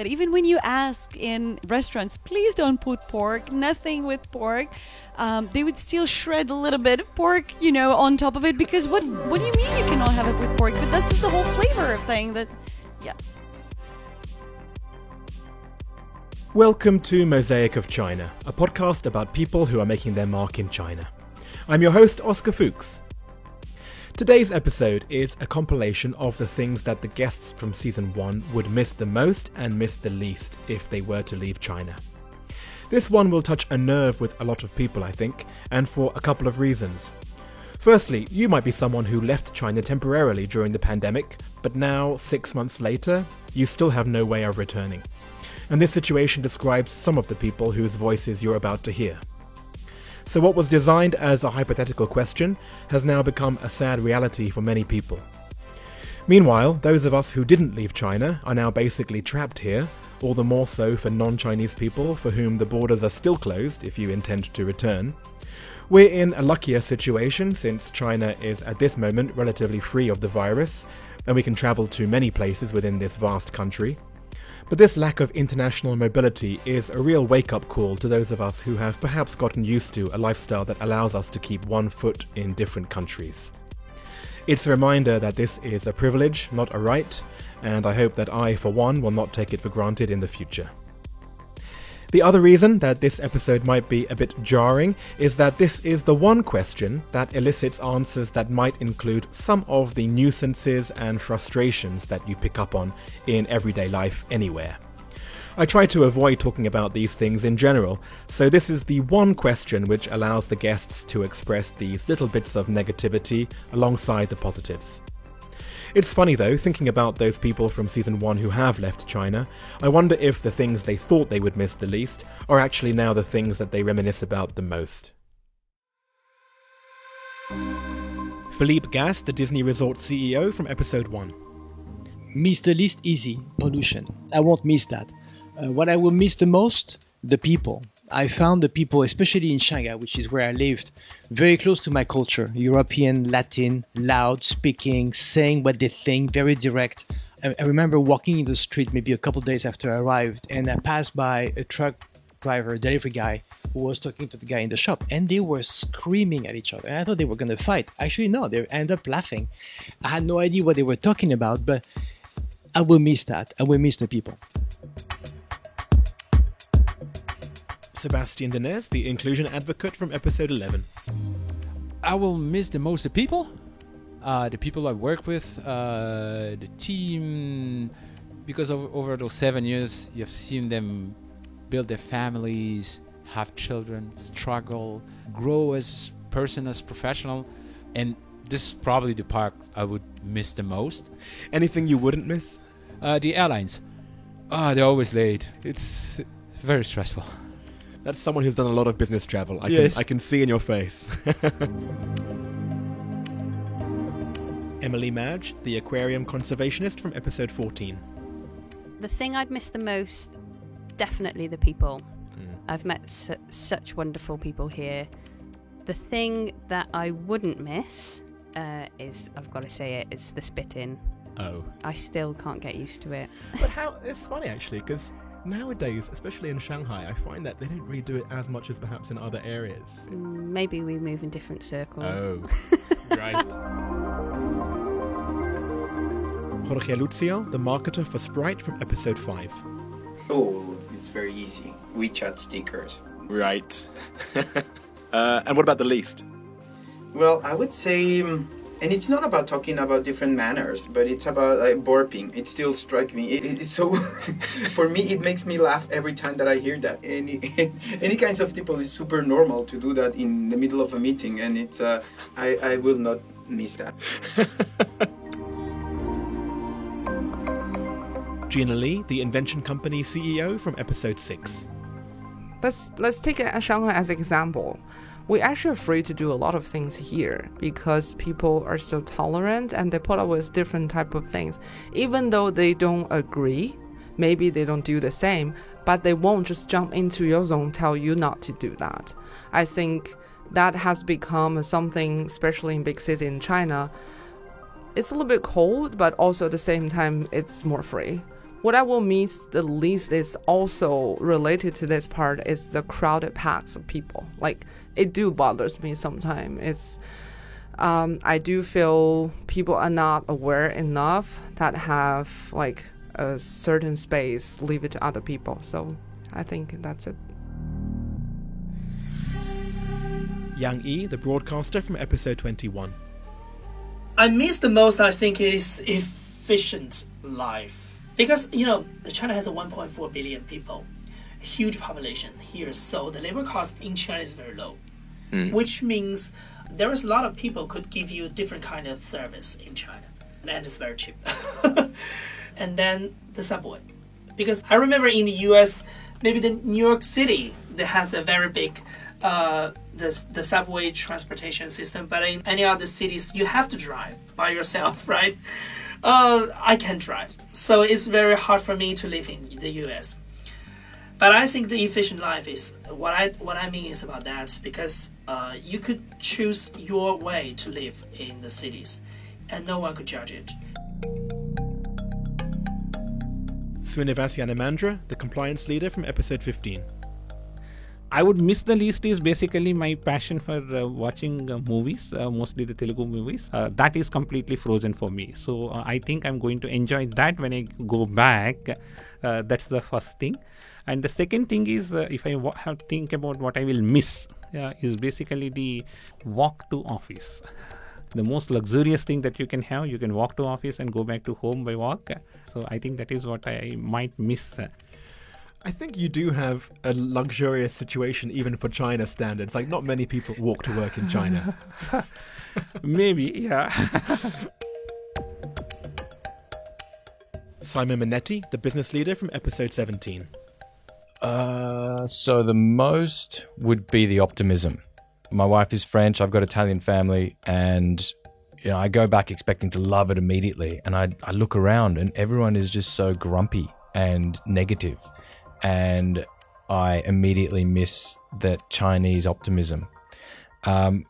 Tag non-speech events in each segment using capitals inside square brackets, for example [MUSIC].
that even when you ask in restaurants, please don't put pork, nothing with pork, um, they would still shred a little bit of pork, you know, on top of it because what what do you mean you cannot have it with pork? But this is the whole flavor of thing that, yeah. Welcome to Mosaic of China, a podcast about people who are making their mark in China. I'm your host, Oscar Fuchs. Today's episode is a compilation of the things that the guests from season 1 would miss the most and miss the least if they were to leave China. This one will touch a nerve with a lot of people, I think, and for a couple of reasons. Firstly, you might be someone who left China temporarily during the pandemic, but now, six months later, you still have no way of returning. And this situation describes some of the people whose voices you're about to hear. So, what was designed as a hypothetical question has now become a sad reality for many people. Meanwhile, those of us who didn't leave China are now basically trapped here, all the more so for non Chinese people for whom the borders are still closed if you intend to return. We're in a luckier situation since China is at this moment relatively free of the virus, and we can travel to many places within this vast country. But this lack of international mobility is a real wake up call to those of us who have perhaps gotten used to a lifestyle that allows us to keep one foot in different countries. It's a reminder that this is a privilege, not a right, and I hope that I, for one, will not take it for granted in the future. The other reason that this episode might be a bit jarring is that this is the one question that elicits answers that might include some of the nuisances and frustrations that you pick up on in everyday life anywhere. I try to avoid talking about these things in general, so this is the one question which allows the guests to express these little bits of negativity alongside the positives. It's funny though, thinking about those people from season 1 who have left China, I wonder if the things they thought they would miss the least are actually now the things that they reminisce about the most. Philippe Gas, the Disney Resort CEO from episode 1. Miss the least easy pollution. I won't miss that. Uh, what I will miss the most, the people. I found the people, especially in Shanghai, which is where I lived, very close to my culture European, Latin, loud, speaking, saying what they think, very direct. I, remember walking in the street maybe a couple days after I arrived, and I passed by a truck driver, delivery guy, who was talking to the guy in the shop, and they were screaming at each other. And I thought they were gonna fight. Actually, no, they ended up laughing. I had no idea what they were talking about, but I will miss that. I will miss the people. Sebastian Denez, the inclusion advocate from episode 11. I will miss the most the people, uh, the people I work with, uh, the team, because of, over those seven years, you've seen them build their families, have children, struggle, grow as person, as professional, and this is probably the part I would miss the most. Anything you wouldn't miss? Uh, the airlines. Ah, they're always late. It's very stressful. That's someone who's done a lot of business travel. I Yes. can I can see in your face. [LAUGHS] Emily Madge, the aquarium conservationist from episode 14. The thing I'd miss the most, definitely the people. Hmm. I've met su- such wonderful people here. The thing that I wouldn't miss uh, is, I've got to say it, it's the spitting. Oh. I still can't get used to it. But how [LAUGHS] it's funny actually because nowadays, especially in Shanghai, I find that they don't really do it as much as perhaps in other areas. Mm, Maybe we move in different circles. Oh, [LAUGHS] right. Jorge Lucio, the marketer for Sprite from episode 5. Oh, it's very easy. WeChat stickers. Right. [LAUGHS] [LAUGHS] uh, and what about the least? Well, I would say, um, and it's not about talking about different manners, but it's about like, burping. It still strikes me. It, it's so, [LAUGHS] for me, it makes me laugh every time that I hear that. Any, [LAUGHS] any kinds of people is super normal to do that in the middle of a meeting, and it's, uh, I, I will not miss that. [LAUGHS] Gina Lee, the invention company CEO from episode 6. let's let's take uh, Shanghai as an example. We actually free to do a lot of things here because people are so tolerant and they put up with different type of things, even though they don't agree. Maybe they don't do the same, but they won't just jump into your zone, tell you not to do that. I think that has become something, especially in big cities in China. It's a little bit cold, but also at the same time, it's more free What I will miss the least is also related to this part is the crowded packs of people. Like it do bothers me sometimes. It's um, I do feel people are not aware enough that have like a certain space, leave it to other people. So I think that's it. Yang Yi, the broadcaster from episode 21. I miss the most, I think, it is efficient life. Because, you know, China has a 1.4 billion people, huge population here, so the labor cost in China is very low, which means there is a lot of people could give you different kind of service in China, and it's very cheap. [LAUGHS] and then the subway, because I remember in the U.S., maybe the New York City that has a very big uh, the, the subway transportation system, but in any other cities, you have to drive by yourself, [LAUGHS] right? Uh, I can't drive, so it's very hard for me to live in the U.S. But I think the efficient life is what I what I mean is about that because uh, you could choose your way to live in the cities, and no one could judge it. Srinivas Yanamandra, the compliance leader from episode 15. I would miss the least is basically my passion for uh, watching uh, movies, uh, mostly the Telugu movies. Uh, that is completely frozen for me. So uh, I think I'm going to enjoy that when I go back. Uh, that's the first thing. And the second thing is, if I think about what I will miss, is basically the walk to office. [LAUGHS] The most luxurious thing that you can have, you can walk to office and go back to home by walk. So I think that is what I might miss. I think you do have a luxurious situation even for China standards. Like, not many people walk to work in China. [LAUGHS] Maybe, yeah. [LAUGHS] Simon Minetti, the business leader from episode 17. Uh, so the most would be the optimism. My wife is French. I've got Italian family, and you know I go back expecting to love it immediately, and I I look around and everyone is just so grumpy and negative, and I immediately miss that Chinese optimism. Um,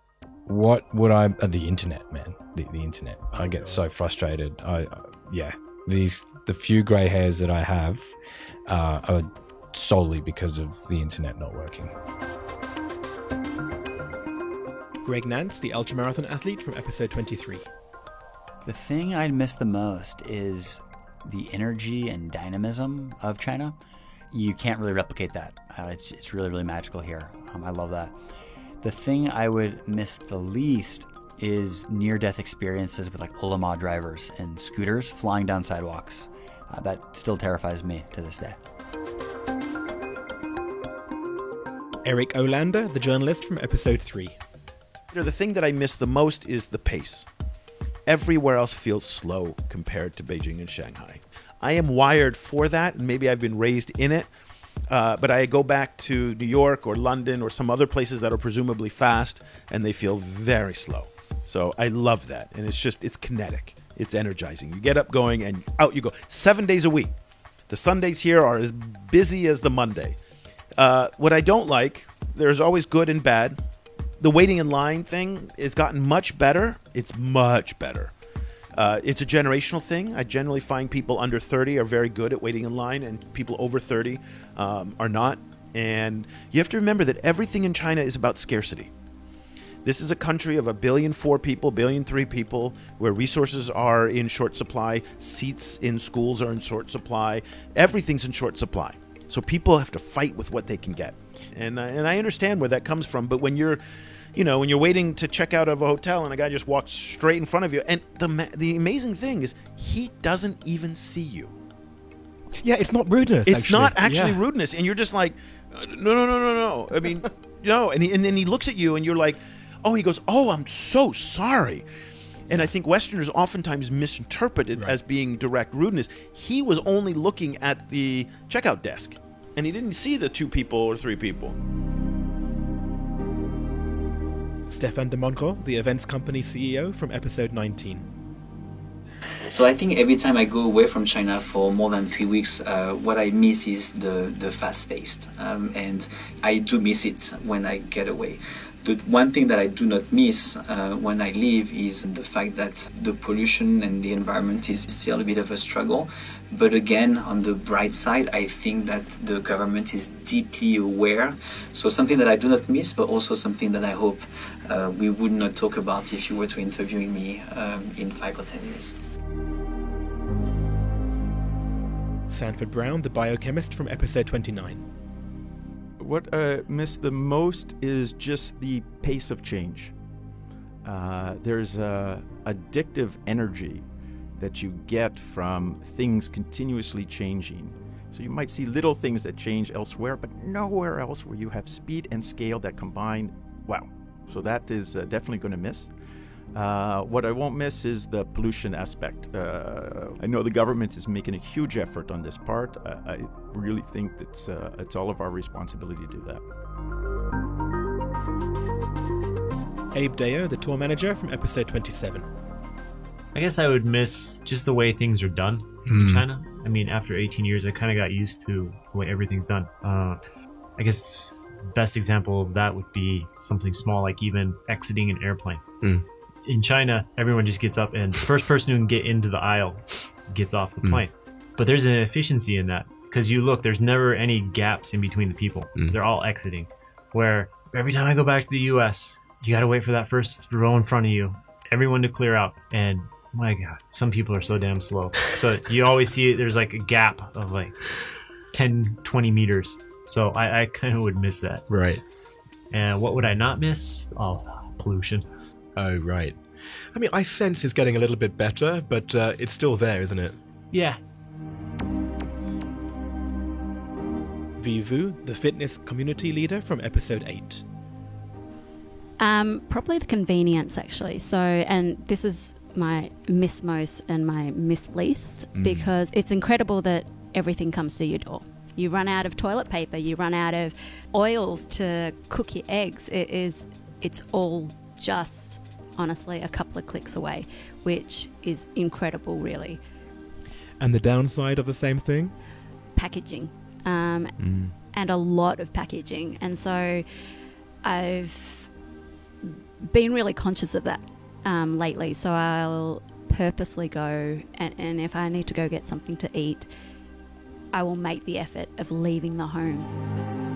what would I? Uh, the internet, man. The, the internet. I get so frustrated. I uh, yeah. These the few grey hairs that I have uh, are solely because of the internet not working. Greg Nance, the ultramarathon athlete from episode 23. The thing I'd miss the most is the energy and dynamism of China. You can't really replicate that. Uh, it's, it's really, really magical here. Um, I love that. The thing I would miss the least is near death experiences with like Ele.me drivers and scooters flying down sidewalks. Uh, that still terrifies me to this day. Eric Olander, the journalist from episode 3. You know, the thing that I miss the most is the pace. Everywhere else feels slow compared to Beijing and Shanghai. I am wired for that, and maybe I've been raised in it. Uh, but I go back to New York or London or some other places that are presumably fast, and they feel very slow. So I love that, and it's just it's kinetic, it's energizing. You get up going, and out you go. Seven days a week. The Sundays here are as busy as the Monday. Uh, what I don't like, there's always good and bad. The waiting in line thing has gotten much better. It's much better. Uh, it's a generational thing. I generally find people under 30 are very good at waiting in line, and people over 30 um, are not. And you have to remember that everything in China is about scarcity. This is a country of a billion four people, billion three people, where resources are in short supply, seats in schools are in short supply, everything's in short supply. So people have to fight with what they can get, and uh, and I understand where that comes from. But when you're, you know, when you're waiting to check out of a hotel and a guy just walks straight in front of you, and the the amazing thing is he doesn't even see you. Yeah, it's not rudeness. It's actually. not actually Yeah. rudeness, and you're just like, no, no, no, no, no. I mean, [LAUGHS] no, and he, and then he looks at you, and you're like, oh, he goes, oh, I'm so sorry. And I think Westerners oftentimes misinterpret it as being direct rudeness. He was only looking at the checkout desk, and he didn't see the two people or three people. Stefan de the events company CEO from episode 19. So I think every time I go away from China for more than three weeks, uh, what I miss is the the fast paced, um, and I do miss it when I get away. The one thing that I do not miss uh, when I leave is the fact that the pollution and the environment is still a bit of a struggle. But again, on the bright side, I think that the government is deeply aware. So something that I do not miss, but also something that I hope uh, we would not talk about if you were to interview me um, in five or ten years. Sanford Brown, the biochemist from episode 29. What I miss the most is just the pace of change. Uh, there's a addictive energy that you get from things continuously changing. So you might see little things that change elsewhere, but nowhere else where you have speed and scale that combine. Wow. So that is uh, definitely going to miss. Uh, what I won't miss is the pollution aspect. Uh, I know the government is making a huge effort on this part. I, I really think that uh, it's all of our responsibility to do that. Abe Deo, the tour manager from episode 27. I guess I would miss just the way things are done Mm. in China. I mean, after 18 years, I kind of got used to the way everything's done. Uh, I guess best example of that would be something small, like even exiting an airplane. Mm. In China, everyone just gets up, and the first person who can get into the aisle gets off the Mm. plane. But there's an efficiency in that because you look, there's never any gaps in between the people. Mm. They're all exiting. Where every time I go back to the U.S., you got to wait for that first row in front of you, everyone to clear out, and my God, some people are so damn slow. So [LAUGHS] you always see there's like a gap of like 10, 20 meters. So I, I kind of would miss that. Right. And what would I not miss? Oh, pollution. Oh, right. I mean, I sense it's getting a little bit better, but uh, it's still there, isn't it? Yeah. Vivu, the fitness community leader from episode 8. Um, probably the convenience, actually. So, and this is my miss most and my miss least Mm. because it's incredible that everything comes to your door. You run out of toilet paper, you run out of oil to cook your eggs. It is, it's all just honestly a couple of clicks away, which is incredible, really. And the downside of the same thing? Packaging. Um, Mm. and a lot of packaging. And so I've been really conscious of that um, lately. So I'll purposely go, and, and if I need to go get something to eat, I will make the effort of leaving the home.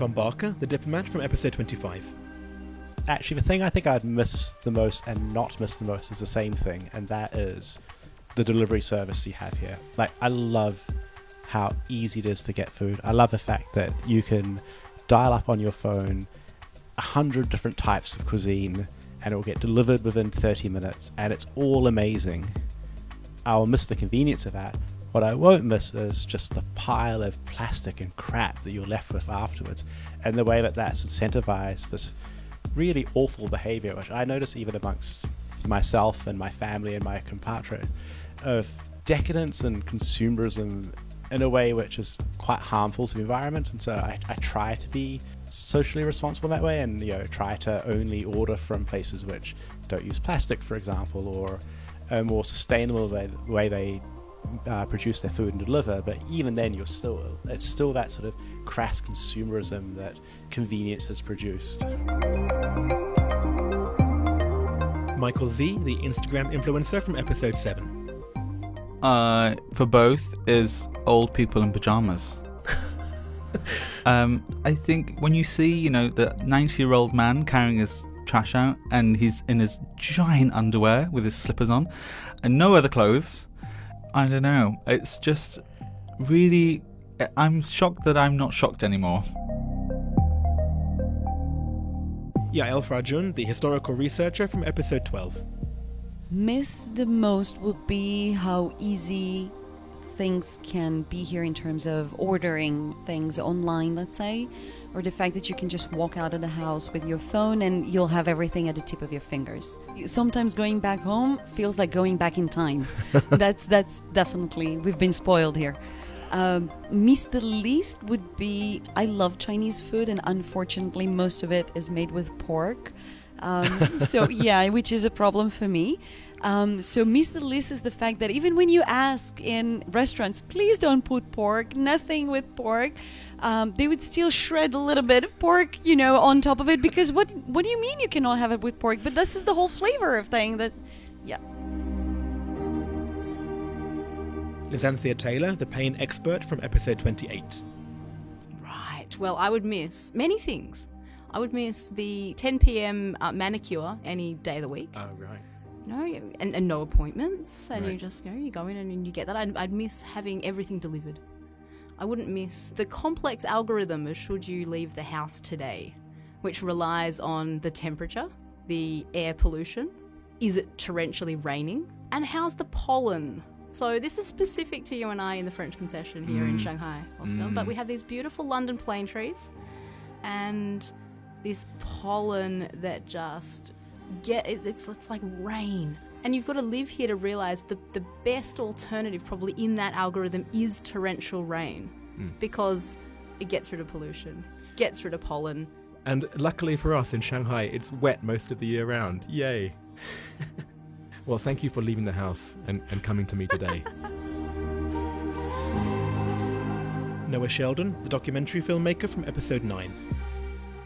Tom Barker, the diplomat from episode 25. Actually, the thing I think I'd miss the most and not miss the most is the same thing, and that is the delivery service you have here. Like, I love how easy it is to get food. I love the fact that you can dial up on your phone a hundred different types of cuisine and it will get delivered within 30 minutes, and it's all amazing. I'll miss the convenience of that. What I won't miss is just the pile of plastic and crap that you're left with afterwards, and the way that that's incentivized this really awful behavior, which I notice even amongst myself and my family and my compatriots, of decadence and consumerism in a way which is quite harmful to the environment. And so I, I try to be socially responsible that way and you know try to only order from places which don't use plastic, for example, or a more sustainable way, way they uh, produce their food and deliver. But even then, you're still it's still that sort of crass consumerism that convenience has produced. Michael Z, the Instagram influencer from episode 7. uh, for both is old people in pajamas. [LAUGHS] um, I think when you see, you know, the 90 year old man carrying his trash out and he's in his giant underwear with his slippers on and no other clothes, I don't know. It's just really. I'm shocked that I'm not shocked anymore. Yael Frajun, the historical researcher from episode 12. miss the most would be how easy things can be here in terms of ordering things online, let's say, or the fact that you can just walk out of the house with your phone and you'll have everything at the tip of your fingers. Sometimes going back home feels like going back in time. [LAUGHS] that's that's definitely we've been spoiled here. Um, miss the least would be I love Chinese food, and unfortunately, most of it is made with pork. Um, [LAUGHS] so yeah, which is a problem for me. Um, so miss the least is the fact that even when you ask in restaurants, please don't put pork, nothing with pork, um, they would still shred a little bit of pork, you know, on top of it because what what do you mean you cannot have it with pork? But this is the whole flavor of thing that, yeah. Lizanthia Taylor, the pain expert from episode 28. Right. Well, I would miss many things. I would miss the 10 p.m. Uh, manicure any day of the week. Oh, right. No, and, and no appointments, and you just you know you go in and you get that. I'd, I'd miss having everything delivered. I wouldn't miss the complex algorithm of should you leave the house today, which relies on the temperature, the air pollution, is it torrentially raining, and how's the pollen. So this is specific to you and I in the French concession here in Mm. Shanghai, Oscar. Mm. But we have these beautiful London plane trees, and this pollen that just get it's, it's it's like rain and you've got to live here to realize the the best alternative probably in that algorithm is torrential rain Mm. because it gets rid of pollution gets rid of pollen And luckily for us in Shanghai, it's wet most of the year round. Yay. [LAUGHS] well, thank you for leaving the house and, and coming to me today. [LAUGHS] Noah Sheldon, the documentary filmmaker from episode 9.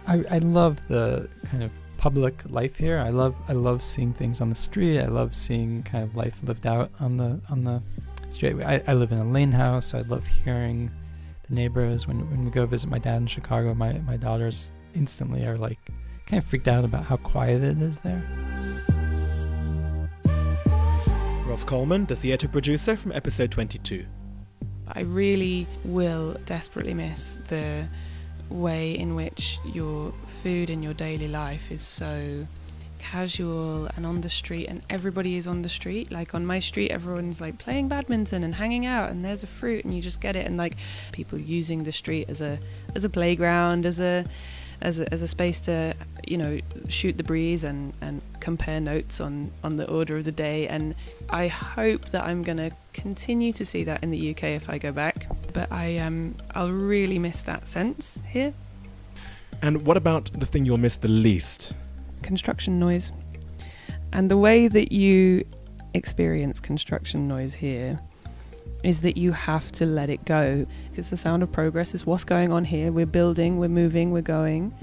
I, I love the kind of public life here. I love I love seeing things on the street. I love seeing kind of life lived out on the on the street. I, I live in a lane house, so I love hearing the neighbors. When when we go visit my dad in Chicago, my, my daughters instantly are like kind of freaked out about how quiet it is there. Ross Coleman, the theatre producer from episode 22. I really will desperately miss the way in which your food in your daily life is so casual and on the street and everybody is on the street. Like on my street everyone's like playing badminton and hanging out and there's a fruit and you just get it. And like people using the street as a as a playground as a as a, as a space to you know shoot the breeze and and compare notes on on the order of the day. And I hope that I'm going to continue to see that in the UK if I go back. But I um I'll really miss that sense here. And what about the thing you'll miss the least? construction noise. And the way that you experience construction noise here is that you have to let it go. Because the sound of progress is what's going on here. We're building we're moving we're going.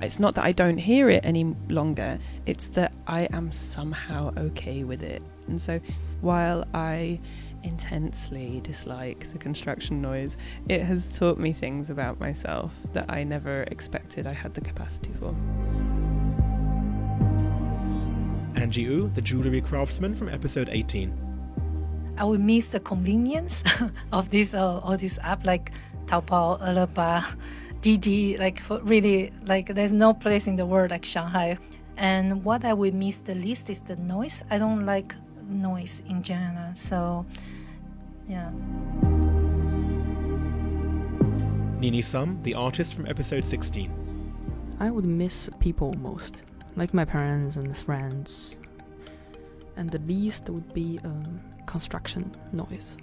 It's not that I don't hear it any longer. It's that I am somehow okay with it. And so while I intensely dislike the construction noise it has taught me things about myself that I never expected I had the capacity for. Angie Wu, the jewellery craftsman from episode 18. I will miss the convenience [LAUGHS] of this uh, all this app like Taobao, Alibaba, [LAUGHS] Didi. Like really, like there's no place in the world like Shanghai. And what I will miss the least is the noise. I don't like noise in general. So, yeah. Nini Sum, the artist from episode 16. I would miss people most, like my parents and friends. And the least would be um, construction noise.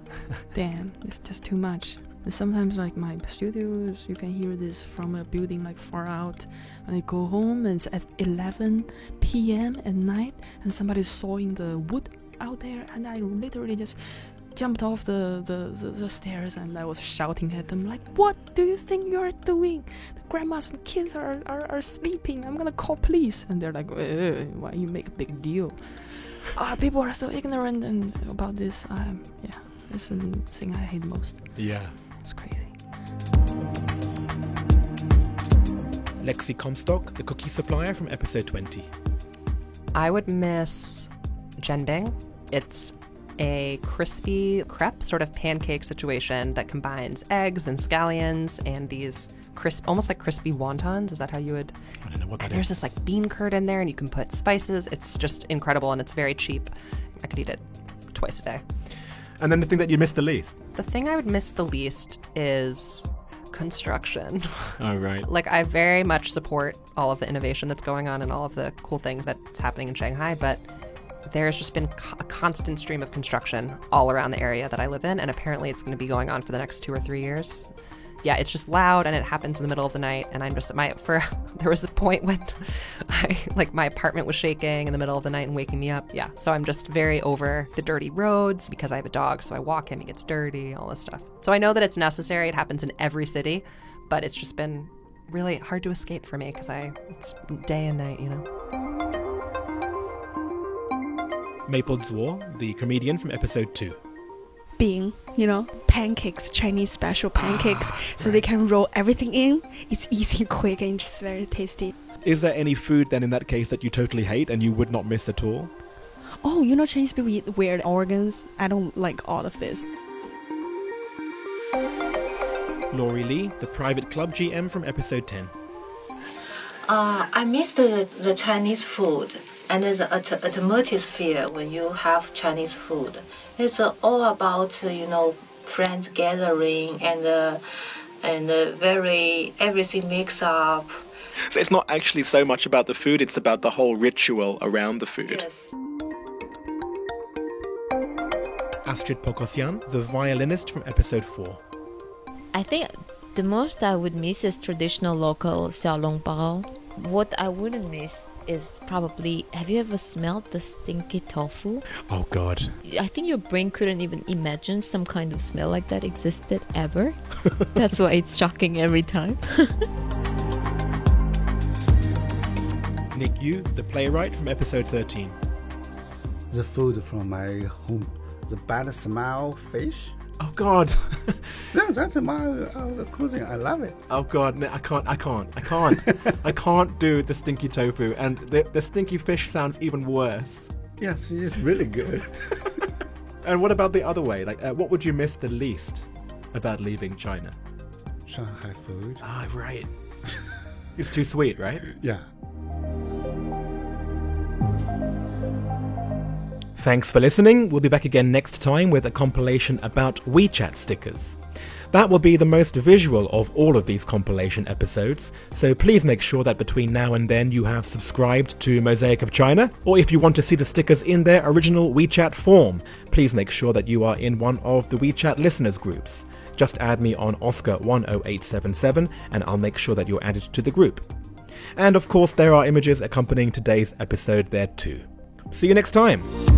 [LAUGHS] Damn, it's just too much. And sometimes, like my studios, you can hear this from a building like far out. And I go home and it's at 11 p.m. at night, and somebody's sawing the wood out there, and I literally just jumped off the, the, the, the stairs and I was shouting at them like, "What do you think you are doing? The grandmas and kids are, are, are sleeping. I'm gonna call police." And they're like, "Eh, "Why you make a big deal?" Ah, people are so ignorant and about this. Um, yeah, it's the thing I hate most. Yeah. It's crazy. Lexi Comstock, the cookie supplier from episode 20. I would miss jianbing. It's a crispy crepe, sort of pancake situation that combines eggs and scallions and these crisp, almost like crispy wontons. Is that how you would? I don't know what that there's is. this like bean curd in there, and you can put spices. It's just incredible, and it's very cheap. I could eat it twice a day. And then the thing that you miss the least. The thing I would miss the least is construction. [LAUGHS] Oh, right. like I very much support all of the innovation that's going on and all of the cool things that's happening in Shanghai, but there's just been a constant stream of construction all around the area that I live in, and apparently it's going to be going on for the next two or three years. Yeah, it's just loud and it happens in the middle of the night, and I'm just my for [LAUGHS] there was a point when [LAUGHS] I like my apartment was shaking in the middle of the night and waking me up. Yeah. So I'm just very over the dirty roads because I have a dog. So I walk him, he gets dirty, all this stuff. So I know that it's necessary. It happens in every city, but it's just been really hard to escape for me because I it's day and night, you know. Maple Zhuo, the comedian from episode 2. Bean, you know, pancakes, Chinese special pancakes, so they can roll everything in. It's easy, quick, and just very tasty. Is there any food then in that case that you totally hate and you would not miss at all? Oh, you know, Chinese people eat weird organs. I don't like all of this. Laurie Lee, the private club GM from episode 10. Uh, I miss the, the Chinese food and the at- atmosphere when you have Chinese food. It's uh, all about uh, you know friends gathering and uh, and uh, very everything mixed up. So it's not actually so much about the food, it's about the whole ritual around the food. Yes. Astrid Pokosyan, the violinist from episode 4. I think the most I would miss is traditional local xiaolongbao. What I wouldn't miss is probably have you ever smelled the stinky tofu? Oh god. I think your brain couldn't even imagine some kind of smell like that existed ever. [LAUGHS] That's why it's shocking every time. [LAUGHS] Nick Yu, the playwright from episode 13. The food from my home, the bad smell fish. Oh god. [LAUGHS] no, that's my uh, cuisine. I love it. Oh god, no, I can't, I can't, I can't. [LAUGHS] I can't do the stinky tofu, and the, the stinky fish sounds even worse. Yes, it's really good. [LAUGHS] And what about the other way? Like, uh, what would you miss the least about leaving China? Shanghai food. Ah, right. it's too sweet, right? Yeah. Thanks for listening. We'll be back again next time with a compilation about WeChat stickers. That will be the most visual of all of these compilation episodes, so please make sure that between now and then you have subscribed to Mosaic of China, or if you want to see the stickers in their original WeChat form, please make sure that you are in one of the WeChat listeners groups. Just add me on Oscar10877 and I'll make sure that you're added to the group. And of course, there are images accompanying today's episode there too. See you next time!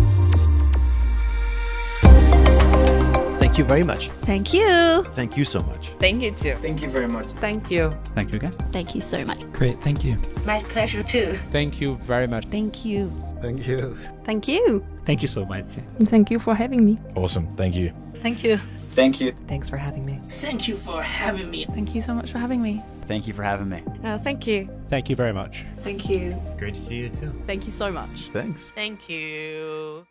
Thank you very much. Thank you. Thank you so much. Thank you too. Thank you very much. Thank you. Thank you again. Thank you so much. Great, thank you. My pleasure too. Thank you very much. Thank you. Thank you. Thank you. Thank you so much. Thank you for having me. Awesome. Thank you. Thank you. Thank you. Thanks for having me. Thank you for having me. Thank you so much for having me. Thank you for having me. Uh, thank you. Thank you very much. Thank you. Great to see you too. Thank you so much. Thanks. Thank you.